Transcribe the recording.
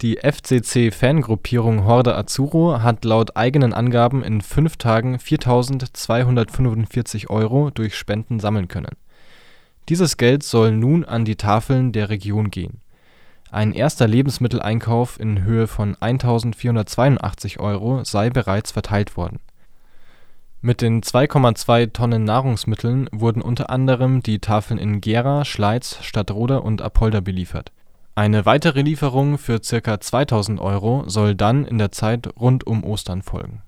Die FCC-Fangruppierung Horde Azzurro hat laut eigenen Angaben in fünf Tagen 4.245 Euro durch Spenden sammeln können. Dieses Geld soll nun an die Tafeln der Region gehen. Ein erster Lebensmitteleinkauf in Höhe von 1.482 Euro sei bereits verteilt worden. Mit den 2,2 Tonnen Nahrungsmitteln wurden unter anderem die Tafeln in Gera, Schleiz, Stadtroda und Apolda beliefert. Eine weitere Lieferung für ca. 2.000 Euro soll dann in der Zeit rund um Ostern folgen